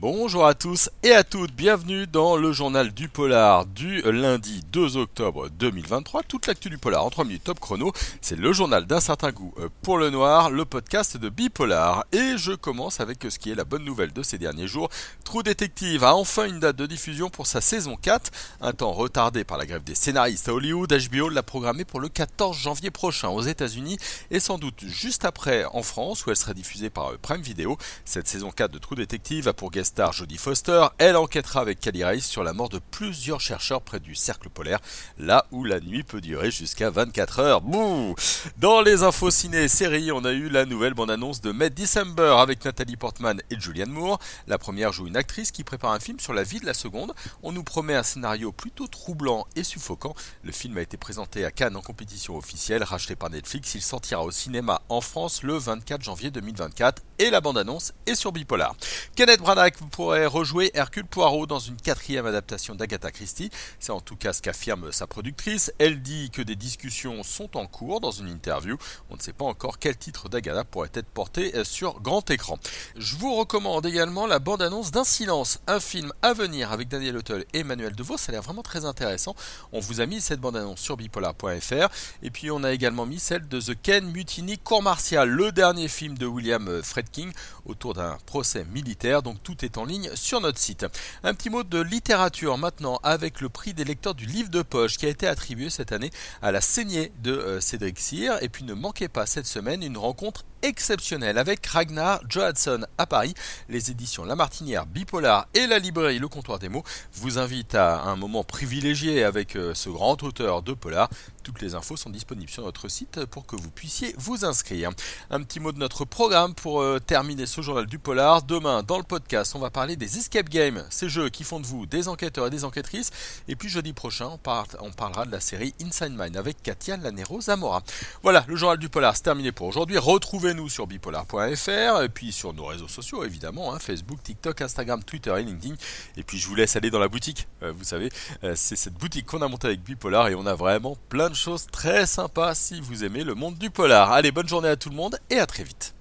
Bonjour à tous et à toutes, bienvenue dans le journal du polar du lundi 2 octobre 2023. Toute l'actu du polar en 3 minutes top chrono, c'est le journal d'un certain goût euh, pour le noir, le podcast de Bipolar. Et je commence avec ce qui est la bonne nouvelle de ces derniers jours. True Detective a enfin une date de diffusion pour sa saison 4, un temps retardé par la grève des scénaristes à Hollywood. HBO l'a programmée pour le 14 janvier prochain aux États-Unis et sans doute juste après en France où elle sera diffusée par euh, Prime Video. Cette saison 4 de True Detective a pour guest Jodie Foster, elle enquêtera avec Cali Rice sur la mort de plusieurs chercheurs près du cercle polaire, là où la nuit peut durer jusqu'à 24 heures. Bouh Dans les infos ciné séries, on a eu la nouvelle bande-annonce de May December avec Nathalie Portman et Julianne Moore. La première joue une actrice qui prépare un film sur la vie de la seconde. On nous promet un scénario plutôt troublant et suffocant. Le film a été présenté à Cannes en compétition officielle, racheté par Netflix. Il sortira au cinéma en France le 24 janvier 2024 et la bande-annonce est sur Bipolar. Kenneth Branagh pourrait rejouer Hercule Poirot dans une quatrième adaptation d'Agatha Christie. C'est en tout cas ce qu'affirme sa productrice. Elle dit que des discussions sont en cours dans une interview. On ne sait pas encore quel titre d'Agatha pourrait être porté sur grand écran. Je vous recommande également la bande-annonce d'Un silence, un film à venir avec Daniel Hotel et Emmanuel Devos. Ça a l'air vraiment très intéressant. On vous a mis cette bande-annonce sur bipolar.fr. Et puis on a également mis celle de The Ken Mutiny Cour martial, le dernier film de William euh, Fredking autour d'un procès militaire. Donc tout est en ligne sur notre site. Un petit mot de littérature maintenant avec le prix des lecteurs du livre de poche qui a été attribué cette année à la saignée de euh, Cédric Cyr. Et puis ne manquez pas cette semaine une rencontre exceptionnelle avec Ragnar Johansson à Paris. Les éditions La Martinière, Bipolar et la librairie Le Comptoir des mots vous invitent à un moment privilégié avec euh, ce grand auteur de polar. Toutes les infos sont disponibles sur notre site pour que vous puissiez vous inscrire. Un petit mot de notre programme pour euh, terminer ce journal du polar. Demain, dans le podcast, on va parler des escape games, ces jeux qui font de vous des enquêteurs et des enquêtrices. Et puis jeudi prochain, on, parlera de la série Inside Mind avec Katia Lanero Zamora. Voilà, le journal du polar, c'est terminé pour aujourd'hui. Retrouvez-nous sur bipolar.fr et puis sur nos réseaux sociaux évidemment, hein, Facebook, TikTok, Instagram, Twitter et LinkedIn. Et puis je vous laisse aller dans la boutique. Euh, vous savez, euh, c'est cette boutique qu'on a montée avec Bipolar et on a vraiment plein de choses très sympas si vous aimez le monde du polar. Allez, bonne journée à tout le monde et à très vite.